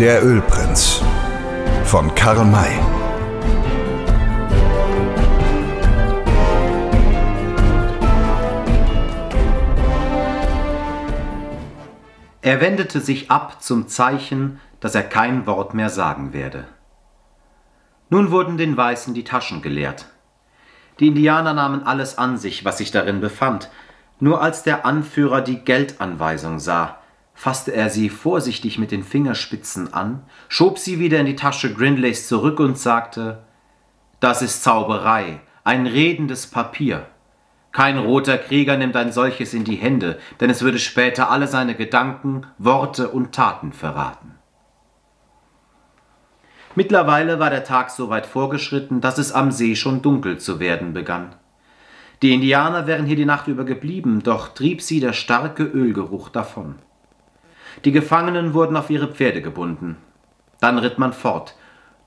Der Ölprinz von Karl May. Er wendete sich ab zum Zeichen, dass er kein Wort mehr sagen werde. Nun wurden den Weißen die Taschen geleert. Die Indianer nahmen alles an sich, was sich darin befand, nur als der Anführer die Geldanweisung sah, fasste er sie vorsichtig mit den Fingerspitzen an, schob sie wieder in die Tasche Grinleys zurück und sagte Das ist Zauberei, ein redendes Papier. Kein roter Krieger nimmt ein solches in die Hände, denn es würde später alle seine Gedanken, Worte und Taten verraten. Mittlerweile war der Tag so weit vorgeschritten, dass es am See schon dunkel zu werden begann. Die Indianer wären hier die Nacht über geblieben, doch trieb sie der starke Ölgeruch davon. Die Gefangenen wurden auf ihre Pferde gebunden. Dann ritt man fort,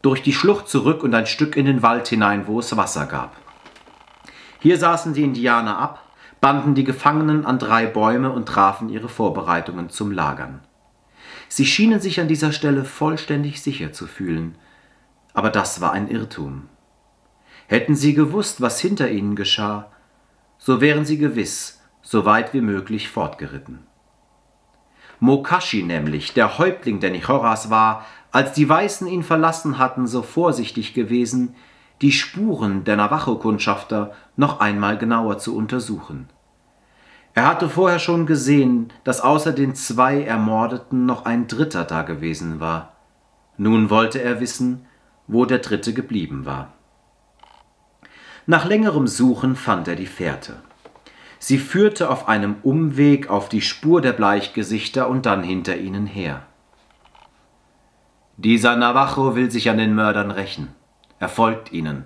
durch die Schlucht zurück und ein Stück in den Wald hinein, wo es Wasser gab. Hier saßen die Indianer ab, banden die Gefangenen an drei Bäume und trafen ihre Vorbereitungen zum Lagern. Sie schienen sich an dieser Stelle vollständig sicher zu fühlen, aber das war ein Irrtum. Hätten sie gewusst, was hinter ihnen geschah, so wären sie gewiss so weit wie möglich fortgeritten. Mokashi nämlich, der Häuptling der Nichoras war, als die Weißen ihn verlassen hatten, so vorsichtig gewesen, die Spuren der Navajo-Kundschafter noch einmal genauer zu untersuchen. Er hatte vorher schon gesehen, dass außer den zwei Ermordeten noch ein Dritter da gewesen war. Nun wollte er wissen, wo der Dritte geblieben war. Nach längerem Suchen fand er die Fährte. Sie führte auf einem Umweg auf die Spur der Bleichgesichter und dann hinter ihnen her. Dieser Navajo will sich an den Mördern rächen. Er folgt ihnen.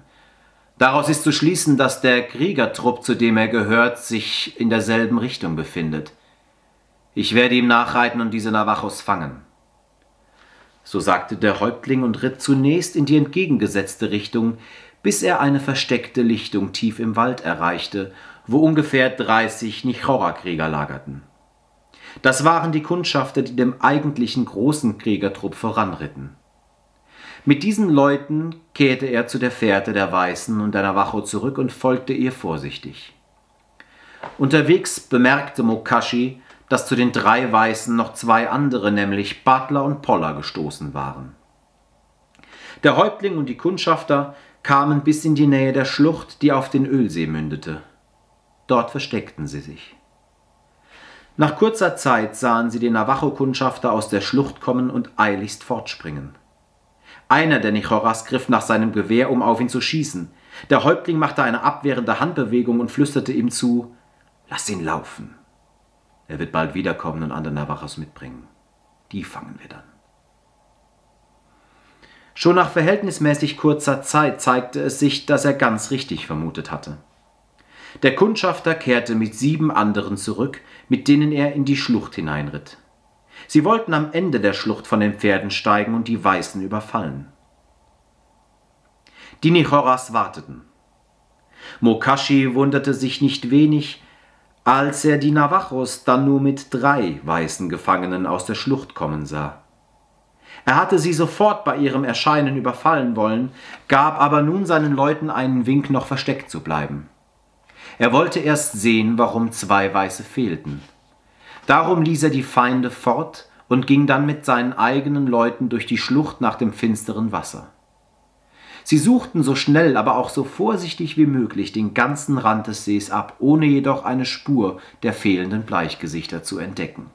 Daraus ist zu schließen, dass der Kriegertrupp, zu dem er gehört, sich in derselben Richtung befindet. Ich werde ihm nachreiten und diese Navajos fangen. So sagte der Häuptling und ritt zunächst in die entgegengesetzte Richtung, bis er eine versteckte Lichtung tief im Wald erreichte wo ungefähr 30 Nichora-Krieger lagerten. Das waren die Kundschafter, die dem eigentlichen großen Kriegertrupp voranritten. Mit diesen Leuten kehrte er zu der Fährte der Weißen und der Navajo zurück und folgte ihr vorsichtig. Unterwegs bemerkte Mokashi, dass zu den drei Weißen noch zwei andere, nämlich Butler und Poller, gestoßen waren. Der Häuptling und die Kundschafter kamen bis in die Nähe der Schlucht, die auf den Ölsee mündete. Dort versteckten sie sich. Nach kurzer Zeit sahen sie den Navajo-Kundschafter aus der Schlucht kommen und eiligst fortspringen. Einer der Nichoras griff nach seinem Gewehr, um auf ihn zu schießen. Der Häuptling machte eine abwehrende Handbewegung und flüsterte ihm zu: Lass ihn laufen. Er wird bald wiederkommen und andere Navajos mitbringen. Die fangen wir dann. Schon nach verhältnismäßig kurzer Zeit zeigte es sich, dass er ganz richtig vermutet hatte. Der Kundschafter kehrte mit sieben anderen zurück, mit denen er in die Schlucht hineinritt. Sie wollten am Ende der Schlucht von den Pferden steigen und die Weißen überfallen. Die Nichoras warteten. Mokashi wunderte sich nicht wenig, als er die Navajos dann nur mit drei weißen Gefangenen aus der Schlucht kommen sah. Er hatte sie sofort bei ihrem Erscheinen überfallen wollen, gab aber nun seinen Leuten einen Wink, noch versteckt zu bleiben. Er wollte erst sehen, warum zwei Weiße fehlten. Darum ließ er die Feinde fort und ging dann mit seinen eigenen Leuten durch die Schlucht nach dem finsteren Wasser. Sie suchten so schnell, aber auch so vorsichtig wie möglich den ganzen Rand des Sees ab, ohne jedoch eine Spur der fehlenden Bleichgesichter zu entdecken.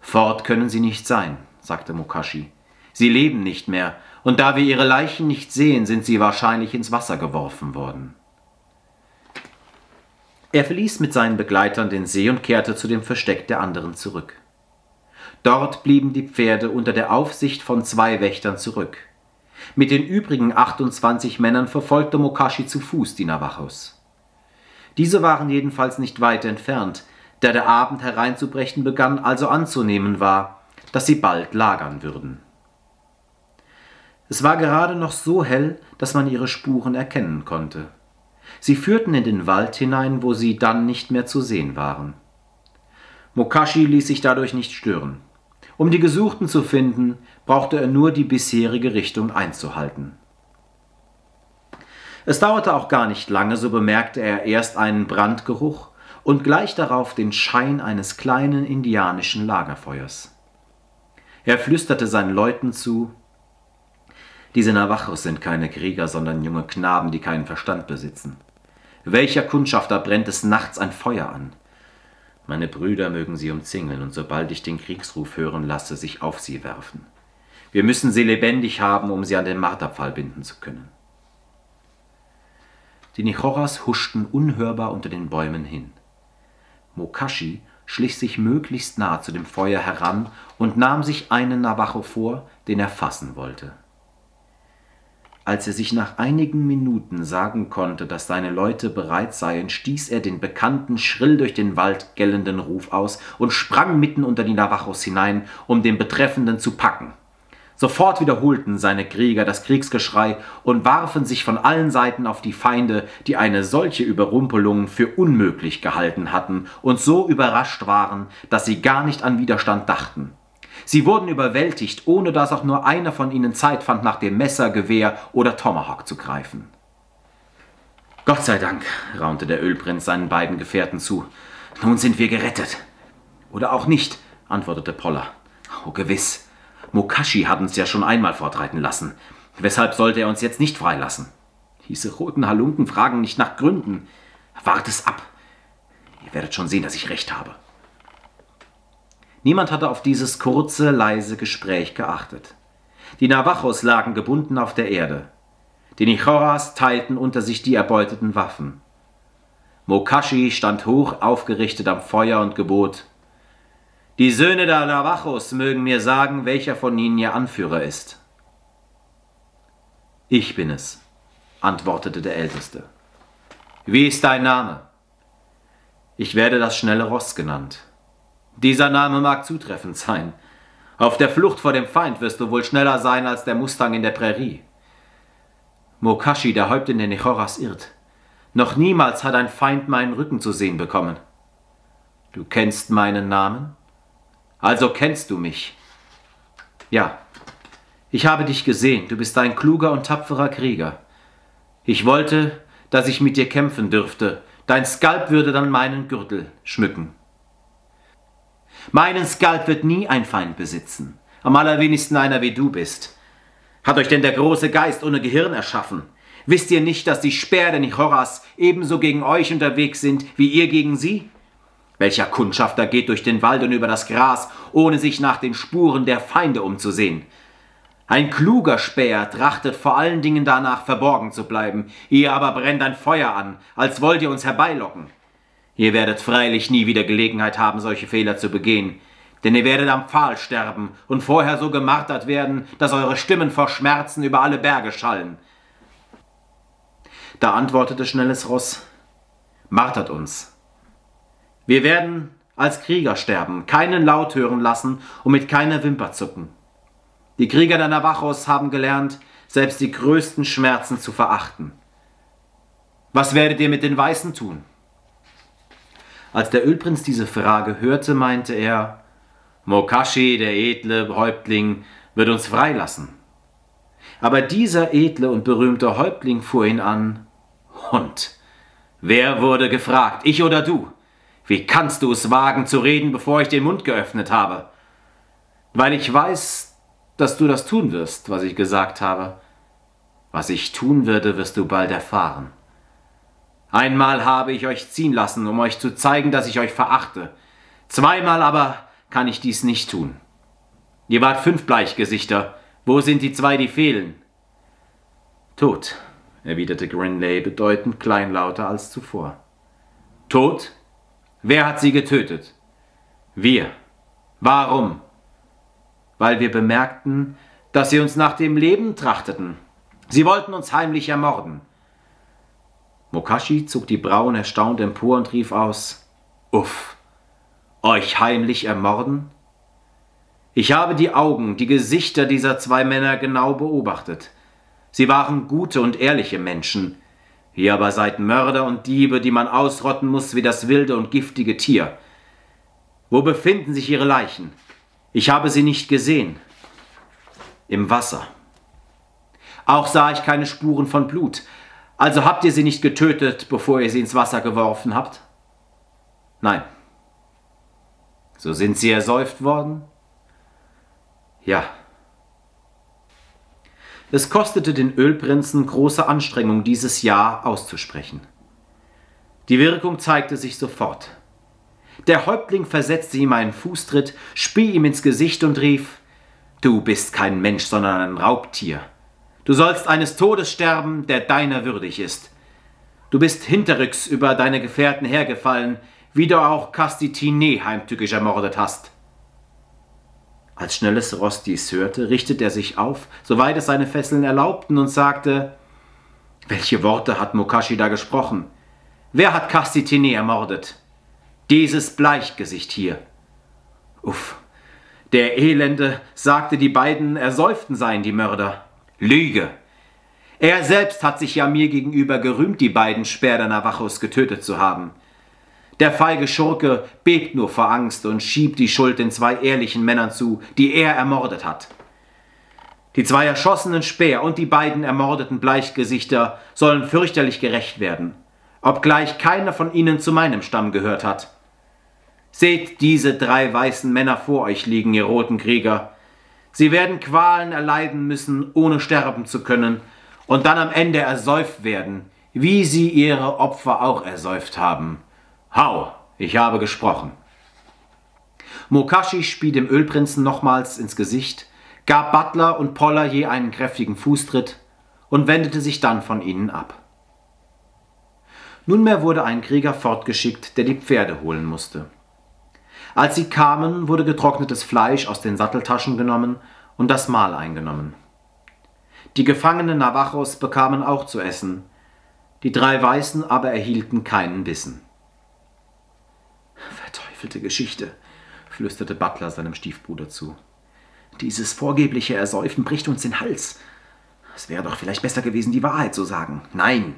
Fort können sie nicht sein, sagte Mokashi. Sie leben nicht mehr, und da wir ihre Leichen nicht sehen, sind sie wahrscheinlich ins Wasser geworfen worden. Er verließ mit seinen Begleitern den See und kehrte zu dem Versteck der anderen zurück. Dort blieben die Pferde unter der Aufsicht von zwei Wächtern zurück. Mit den übrigen 28 Männern verfolgte Mokashi zu Fuß die Navajos. Diese waren jedenfalls nicht weit entfernt, da der Abend hereinzubrechen begann, also anzunehmen war, dass sie bald lagern würden. Es war gerade noch so hell, dass man ihre Spuren erkennen konnte. Sie führten in den Wald hinein, wo sie dann nicht mehr zu sehen waren. Mokashi ließ sich dadurch nicht stören. Um die Gesuchten zu finden, brauchte er nur die bisherige Richtung einzuhalten. Es dauerte auch gar nicht lange, so bemerkte er erst einen Brandgeruch und gleich darauf den Schein eines kleinen indianischen Lagerfeuers. Er flüsterte seinen Leuten zu, diese Navajos sind keine Krieger, sondern junge Knaben, die keinen Verstand besitzen. Welcher Kundschafter brennt es nachts ein Feuer an? Meine Brüder mögen sie umzingeln und sobald ich den Kriegsruf hören lasse, sich auf sie werfen. Wir müssen sie lebendig haben, um sie an den Marterpfahl binden zu können. Die Nichoras huschten unhörbar unter den Bäumen hin. Mokashi schlich sich möglichst nah zu dem Feuer heran und nahm sich einen Navajo vor, den er fassen wollte. Als er sich nach einigen Minuten sagen konnte, dass seine Leute bereit seien, stieß er den bekannten, schrill durch den Wald gellenden Ruf aus und sprang mitten unter die Navajos hinein, um den Betreffenden zu packen. Sofort wiederholten seine Krieger das Kriegsgeschrei und warfen sich von allen Seiten auf die Feinde, die eine solche Überrumpelung für unmöglich gehalten hatten und so überrascht waren, dass sie gar nicht an Widerstand dachten. Sie wurden überwältigt, ohne dass auch nur einer von ihnen Zeit fand, nach dem Messer, Gewehr oder Tomahawk zu greifen. Gott sei Dank, raunte der Ölprinz seinen beiden Gefährten zu. Nun sind wir gerettet. Oder auch nicht, antwortete Poller. Oh, gewiss. Mokashi hat uns ja schon einmal fortreiten lassen. Weshalb sollte er uns jetzt nicht freilassen? Diese roten Halunken fragen nicht nach Gründen. Wart es ab. Ihr werdet schon sehen, dass ich recht habe. Niemand hatte auf dieses kurze, leise Gespräch geachtet. Die Navajos lagen gebunden auf der Erde. Die Nichoras teilten unter sich die erbeuteten Waffen. Mokashi stand hoch aufgerichtet am Feuer und gebot Die Söhne der Navajos mögen mir sagen, welcher von ihnen ihr Anführer ist. Ich bin es, antwortete der Älteste. Wie ist dein Name? Ich werde das schnelle Ross genannt. Dieser Name mag zutreffend sein. Auf der Flucht vor dem Feind wirst du wohl schneller sein als der Mustang in der Prärie. Mokashi, der Häuptling der Nechoras, irrt. Noch niemals hat ein Feind meinen Rücken zu sehen bekommen. Du kennst meinen Namen? Also kennst du mich. Ja, ich habe dich gesehen, du bist ein kluger und tapferer Krieger. Ich wollte, dass ich mit dir kämpfen dürfte, dein Skalp würde dann meinen Gürtel schmücken. Meinen Skalp wird nie ein Feind besitzen, am allerwenigsten einer wie du bist. Hat euch denn der große Geist ohne Gehirn erschaffen? Wisst ihr nicht, dass die Speer der Nichoras ebenso gegen euch unterwegs sind, wie ihr gegen sie? Welcher Kundschafter geht durch den Wald und über das Gras, ohne sich nach den Spuren der Feinde umzusehen? Ein kluger Späher trachtet vor allen Dingen danach, verborgen zu bleiben, ihr aber brennt ein Feuer an, als wollt ihr uns herbeilocken. Ihr werdet freilich nie wieder Gelegenheit haben, solche Fehler zu begehen, denn ihr werdet am Pfahl sterben und vorher so gemartert werden, dass eure Stimmen vor Schmerzen über alle Berge schallen. Da antwortete schnelles Ross, martert uns. Wir werden als Krieger sterben, keinen Laut hören lassen und mit keiner Wimper zucken. Die Krieger der Navajos haben gelernt, selbst die größten Schmerzen zu verachten. Was werdet ihr mit den Weißen tun? Als der Ölprinz diese Frage hörte, meinte er, Mokashi, der edle Häuptling, wird uns freilassen. Aber dieser edle und berühmte Häuptling fuhr ihn an, Hund, wer wurde gefragt, ich oder du? Wie kannst du es wagen zu reden, bevor ich den Mund geöffnet habe? Weil ich weiß, dass du das tun wirst, was ich gesagt habe. Was ich tun würde, wirst du bald erfahren. Einmal habe ich euch ziehen lassen, um euch zu zeigen, dass ich euch verachte. Zweimal aber kann ich dies nicht tun. Ihr wart fünf Bleichgesichter. Wo sind die zwei, die fehlen? Tot, erwiderte Grinley bedeutend kleinlauter als zuvor. Tot? Wer hat sie getötet? Wir. Warum? Weil wir bemerkten, dass sie uns nach dem Leben trachteten. Sie wollten uns heimlich ermorden. Mokashi zog die Brauen erstaunt empor und rief aus Uff. Euch heimlich ermorden? Ich habe die Augen, die Gesichter dieser zwei Männer genau beobachtet. Sie waren gute und ehrliche Menschen. Ihr aber seid Mörder und Diebe, die man ausrotten muss wie das wilde und giftige Tier. Wo befinden sich ihre Leichen? Ich habe sie nicht gesehen. Im Wasser. Auch sah ich keine Spuren von Blut. Also habt ihr sie nicht getötet, bevor ihr sie ins Wasser geworfen habt? Nein. So sind sie ersäuft worden? Ja. Es kostete den Ölprinzen große Anstrengung, dieses Ja auszusprechen. Die Wirkung zeigte sich sofort. Der Häuptling versetzte ihm einen Fußtritt, spie ihm ins Gesicht und rief Du bist kein Mensch, sondern ein Raubtier. Du sollst eines Todes sterben, der deiner würdig ist. Du bist hinterrücks über deine Gefährten hergefallen, wie du auch Castitine heimtückisch ermordet hast. Als schnelles Ross dies hörte, richtete er sich auf, soweit es seine Fesseln erlaubten, und sagte Welche Worte hat Mokashi da gesprochen? Wer hat Castitine ermordet? Dieses Bleichgesicht hier. Uff. Der Elende sagte, die beiden Ersäuften seien die Mörder. Lüge. Er selbst hat sich ja mir gegenüber gerühmt, die beiden Sperder Navajos getötet zu haben. Der feige Schurke bebt nur vor Angst und schiebt die Schuld den zwei ehrlichen Männern zu, die er ermordet hat. Die zwei erschossenen Speer und die beiden ermordeten Bleichgesichter sollen fürchterlich gerecht werden, obgleich keiner von ihnen zu meinem Stamm gehört hat. Seht diese drei weißen Männer vor euch liegen, ihr roten Krieger. Sie werden Qualen erleiden müssen, ohne sterben zu können, und dann am Ende ersäuft werden, wie sie ihre Opfer auch ersäuft haben. Hau, ich habe gesprochen. Mokashi spie dem Ölprinzen nochmals ins Gesicht, gab Butler und Poller je einen kräftigen Fußtritt und wendete sich dann von ihnen ab. Nunmehr wurde ein Krieger fortgeschickt, der die Pferde holen musste. Als sie kamen, wurde getrocknetes Fleisch aus den Satteltaschen genommen und das Mahl eingenommen. Die gefangenen Navajos bekamen auch zu essen, die drei Weißen aber erhielten keinen Bissen. Verteufelte Geschichte, flüsterte Butler seinem Stiefbruder zu. Dieses vorgebliche Ersäufen bricht uns den Hals. Es wäre doch vielleicht besser gewesen, die Wahrheit zu sagen. Nein,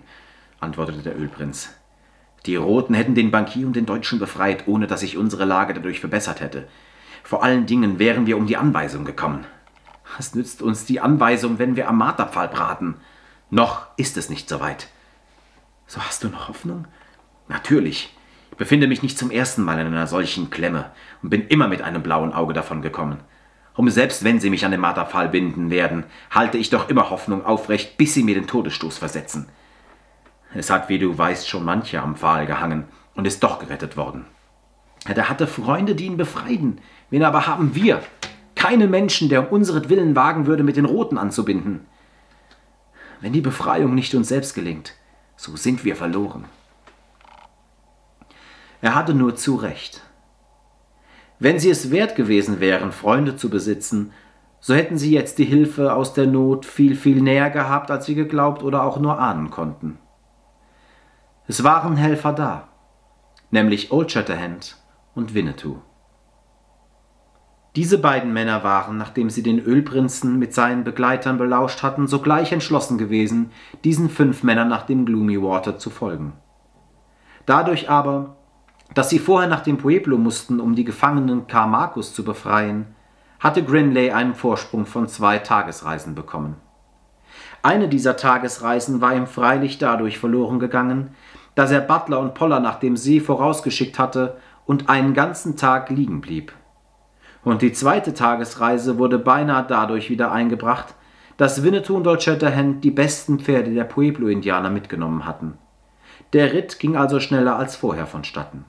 antwortete der Ölprinz. Die Roten hätten den Bankier und den Deutschen befreit, ohne dass sich unsere Lage dadurch verbessert hätte. Vor allen Dingen wären wir um die Anweisung gekommen. Was nützt uns die Anweisung, wenn wir am Marterpfahl braten? Noch ist es nicht so weit. So hast du noch Hoffnung? Natürlich. Ich befinde mich nicht zum ersten Mal in einer solchen Klemme und bin immer mit einem blauen Auge davon gekommen. Und selbst wenn sie mich an den Marterpfahl binden werden, halte ich doch immer Hoffnung aufrecht, bis sie mir den Todesstoß versetzen. Es hat, wie du weißt, schon mancher am Pfahl gehangen und ist doch gerettet worden. Er hatte Freunde, die ihn befreien. Wen aber haben wir? Keine Menschen, der um unseretwillen wagen würde, mit den Roten anzubinden. Wenn die Befreiung nicht uns selbst gelingt, so sind wir verloren. Er hatte nur zu Recht. Wenn sie es wert gewesen wären, Freunde zu besitzen, so hätten sie jetzt die Hilfe aus der Not viel, viel näher gehabt, als sie geglaubt oder auch nur ahnen konnten. Es waren Helfer da, nämlich Old Shatterhand und Winnetou. Diese beiden Männer waren, nachdem sie den Ölprinzen mit seinen Begleitern belauscht hatten, sogleich entschlossen gewesen, diesen fünf Männern nach dem Gloomy Water zu folgen. Dadurch aber, dass sie vorher nach dem Pueblo mussten, um die gefangenen Carmacus zu befreien, hatte Grinley einen Vorsprung von zwei Tagesreisen bekommen. Eine dieser Tagesreisen war ihm freilich dadurch verloren gegangen, dass er Butler und Poller nach dem See vorausgeschickt hatte und einen ganzen Tag liegen blieb. Und die zweite Tagesreise wurde beinahe dadurch wieder eingebracht, dass Winnetou und Old Shatterhand die besten Pferde der Pueblo-Indianer mitgenommen hatten. Der Ritt ging also schneller als vorher vonstatten.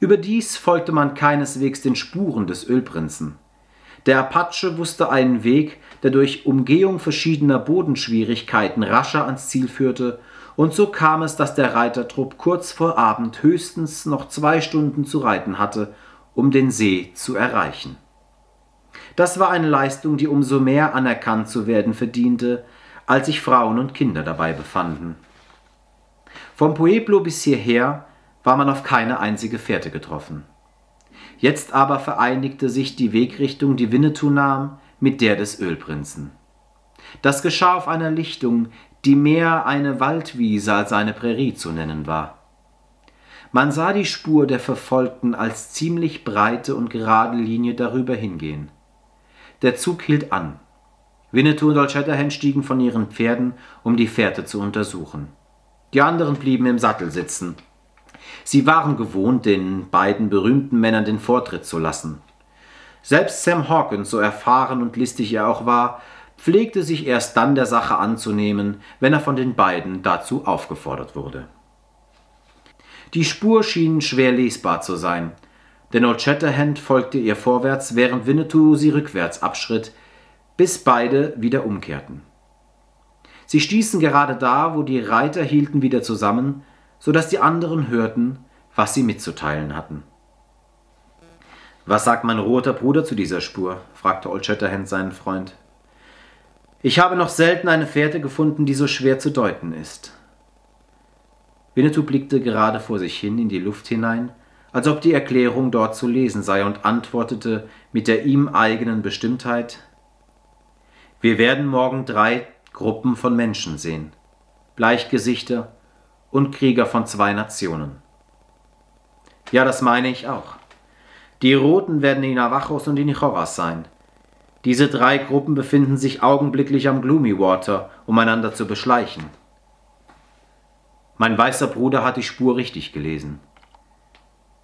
Überdies folgte man keineswegs den Spuren des Ölprinzen. Der Apache wusste einen Weg, der durch Umgehung verschiedener Bodenschwierigkeiten rascher ans Ziel führte und so kam es, dass der Reitertrupp kurz vor Abend höchstens noch zwei Stunden zu reiten hatte, um den See zu erreichen. Das war eine Leistung, die umso mehr anerkannt zu werden verdiente, als sich Frauen und Kinder dabei befanden. Vom Pueblo bis hierher war man auf keine einzige Fährte getroffen. Jetzt aber vereinigte sich die Wegrichtung, die Winnetou nahm, mit der des Ölprinzen. Das geschah auf einer Lichtung, die mehr eine Waldwiese als eine Prärie zu nennen war. Man sah die Spur der Verfolgten als ziemlich breite und gerade Linie darüber hingehen. Der Zug hielt an. Winnetou und Old Shatterhand stiegen von ihren Pferden, um die Fährte zu untersuchen. Die anderen blieben im Sattel sitzen. Sie waren gewohnt, den beiden berühmten Männern den Vortritt zu lassen. Selbst Sam Hawkins, so erfahren und listig er auch war, pflegte sich erst dann der Sache anzunehmen, wenn er von den beiden dazu aufgefordert wurde. Die Spur schien schwer lesbar zu sein, denn Old Shatterhand folgte ihr vorwärts, während Winnetou sie rückwärts abschritt, bis beide wieder umkehrten. Sie stießen gerade da, wo die Reiter hielten, wieder zusammen, so dass die anderen hörten, was sie mitzuteilen hatten. Was sagt mein roter Bruder zu dieser Spur? fragte Old Shatterhand seinen Freund. Ich habe noch selten eine Fährte gefunden, die so schwer zu deuten ist. Winnetou blickte gerade vor sich hin in die Luft hinein, als ob die Erklärung dort zu lesen sei, und antwortete mit der ihm eigenen Bestimmtheit Wir werden morgen drei Gruppen von Menschen sehen, Bleichgesichter und Krieger von zwei Nationen. Ja, das meine ich auch. Die Roten werden die Navajos und die Nichoras sein. Diese drei Gruppen befinden sich augenblicklich am Gloomy Water, um einander zu beschleichen. Mein weißer Bruder hat die Spur richtig gelesen.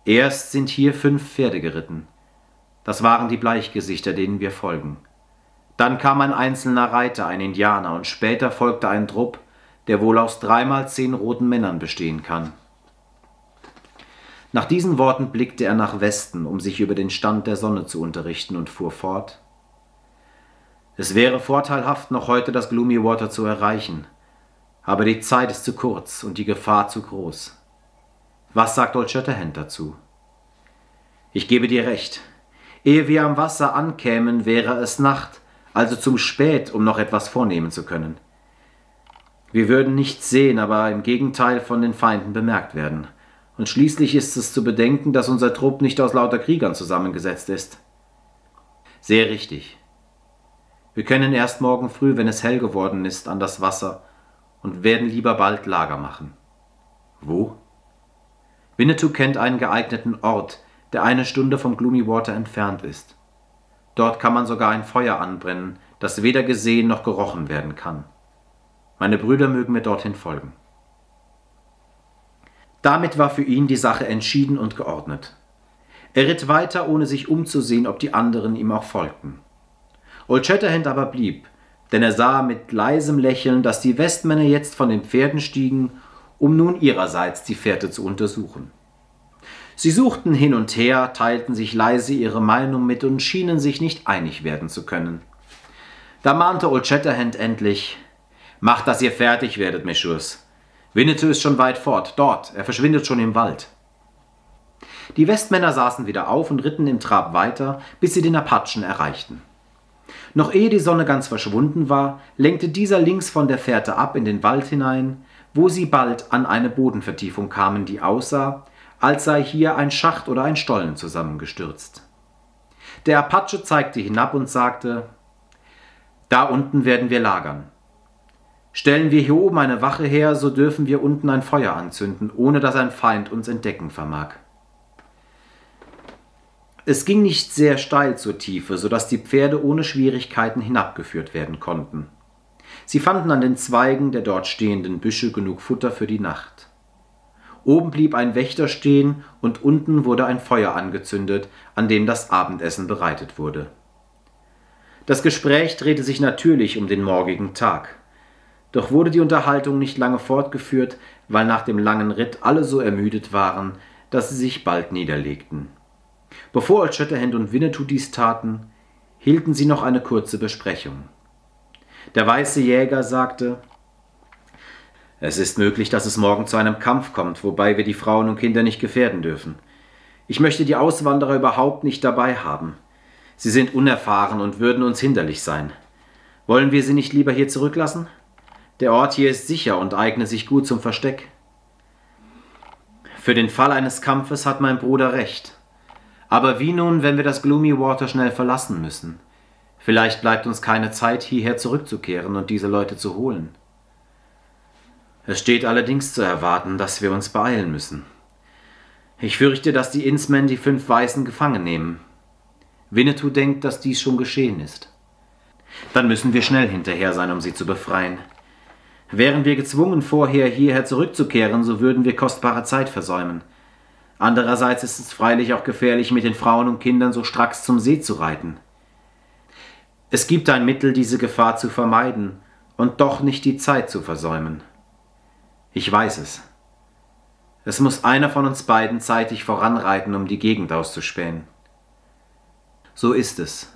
Erst sind hier fünf Pferde geritten. Das waren die Bleichgesichter, denen wir folgen. Dann kam ein einzelner Reiter, ein Indianer, und später folgte ein Trupp, der wohl aus dreimal zehn roten Männern bestehen kann. Nach diesen Worten blickte er nach Westen, um sich über den Stand der Sonne zu unterrichten, und fuhr fort. Es wäre vorteilhaft, noch heute das Gloomy Water zu erreichen, aber die Zeit ist zu kurz und die Gefahr zu groß. Was sagt Old Shatterhand dazu? Ich gebe dir recht. Ehe wir am Wasser ankämen, wäre es Nacht, also zum spät, um noch etwas vornehmen zu können. Wir würden nichts sehen, aber im Gegenteil von den Feinden bemerkt werden. Und schließlich ist es zu bedenken, dass unser Trupp nicht aus lauter Kriegern zusammengesetzt ist. Sehr richtig. Wir können erst morgen früh, wenn es hell geworden ist, an das Wasser und werden lieber bald Lager machen. Wo? Winnetou kennt einen geeigneten Ort, der eine Stunde vom Gloomy Water entfernt ist. Dort kann man sogar ein Feuer anbrennen, das weder gesehen noch gerochen werden kann. Meine Brüder mögen mir dorthin folgen. Damit war für ihn die Sache entschieden und geordnet. Er ritt weiter, ohne sich umzusehen, ob die anderen ihm auch folgten. Old Shatterhand aber blieb, denn er sah mit leisem Lächeln, dass die Westmänner jetzt von den Pferden stiegen, um nun ihrerseits die Fährte zu untersuchen. Sie suchten hin und her, teilten sich leise ihre Meinung mit und schienen sich nicht einig werden zu können. Da mahnte Old Shatterhand endlich: Macht, dass ihr fertig werdet, Meschurs. Winnetou ist schon weit fort, dort, er verschwindet schon im Wald. Die Westmänner saßen wieder auf und ritten im Trab weiter, bis sie den Apachen erreichten. Noch ehe die Sonne ganz verschwunden war, lenkte dieser links von der Fährte ab in den Wald hinein, wo sie bald an eine Bodenvertiefung kamen, die aussah, als sei hier ein Schacht oder ein Stollen zusammengestürzt. Der Apache zeigte hinab und sagte, da unten werden wir lagern. Stellen wir hier oben eine Wache her, so dürfen wir unten ein Feuer anzünden, ohne dass ein Feind uns entdecken vermag. Es ging nicht sehr steil zur Tiefe, so dass die Pferde ohne Schwierigkeiten hinabgeführt werden konnten. Sie fanden an den Zweigen der dort stehenden Büsche genug Futter für die Nacht. Oben blieb ein Wächter stehen und unten wurde ein Feuer angezündet, an dem das Abendessen bereitet wurde. Das Gespräch drehte sich natürlich um den morgigen Tag. Doch wurde die Unterhaltung nicht lange fortgeführt, weil nach dem langen Ritt alle so ermüdet waren, dass sie sich bald niederlegten. Bevor Old Shatterhand und Winnetou dies taten, hielten sie noch eine kurze Besprechung. Der weiße Jäger sagte, es ist möglich, dass es morgen zu einem Kampf kommt, wobei wir die Frauen und Kinder nicht gefährden dürfen. Ich möchte die Auswanderer überhaupt nicht dabei haben. Sie sind unerfahren und würden uns hinderlich sein. Wollen wir sie nicht lieber hier zurücklassen? Der Ort hier ist sicher und eignet sich gut zum Versteck. Für den Fall eines Kampfes hat mein Bruder recht. Aber wie nun, wenn wir das Gloomy Water schnell verlassen müssen? Vielleicht bleibt uns keine Zeit, hierher zurückzukehren und diese Leute zu holen. Es steht allerdings zu erwarten, dass wir uns beeilen müssen. Ich fürchte, dass die Innsmen die fünf Weißen gefangen nehmen. Winnetou denkt, dass dies schon geschehen ist. Dann müssen wir schnell hinterher sein, um sie zu befreien. Wären wir gezwungen, vorher hierher zurückzukehren, so würden wir kostbare Zeit versäumen. Andererseits ist es freilich auch gefährlich, mit den Frauen und Kindern so stracks zum See zu reiten. Es gibt ein Mittel, diese Gefahr zu vermeiden und doch nicht die Zeit zu versäumen. Ich weiß es. Es muss einer von uns beiden zeitig voranreiten, um die Gegend auszuspähen. So ist es,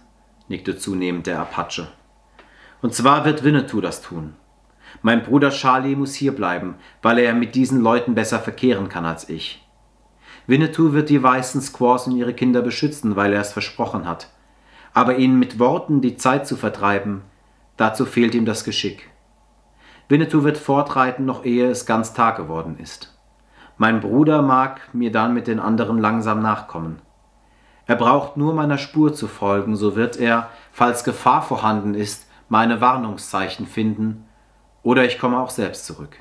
nickte zunehmend der Apache. Und zwar wird Winnetou das tun. Mein Bruder Charlie muss hier bleiben, weil er mit diesen Leuten besser verkehren kann als ich. Winnetou wird die weißen Squaws und ihre Kinder beschützen, weil er es versprochen hat. Aber ihnen mit Worten die Zeit zu vertreiben, dazu fehlt ihm das Geschick. Winnetou wird fortreiten, noch ehe es ganz Tag geworden ist. Mein Bruder mag mir dann mit den anderen langsam nachkommen. Er braucht nur meiner Spur zu folgen, so wird er, falls Gefahr vorhanden ist, meine Warnungszeichen finden, oder ich komme auch selbst zurück.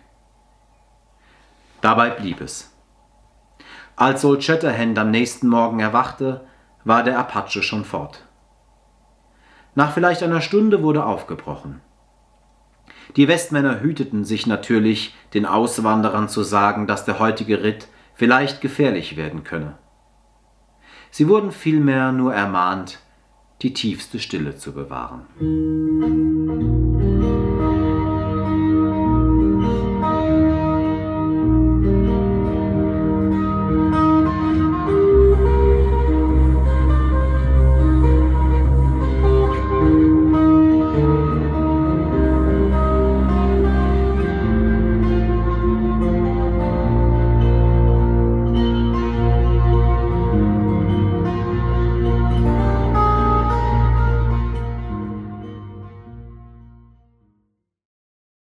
Dabei blieb es. Als Old Shatterhand am nächsten Morgen erwachte, war der Apache schon fort. Nach vielleicht einer Stunde wurde aufgebrochen. Die Westmänner hüteten sich natürlich, den Auswanderern zu sagen, dass der heutige Ritt vielleicht gefährlich werden könne. Sie wurden vielmehr nur ermahnt, die tiefste Stille zu bewahren.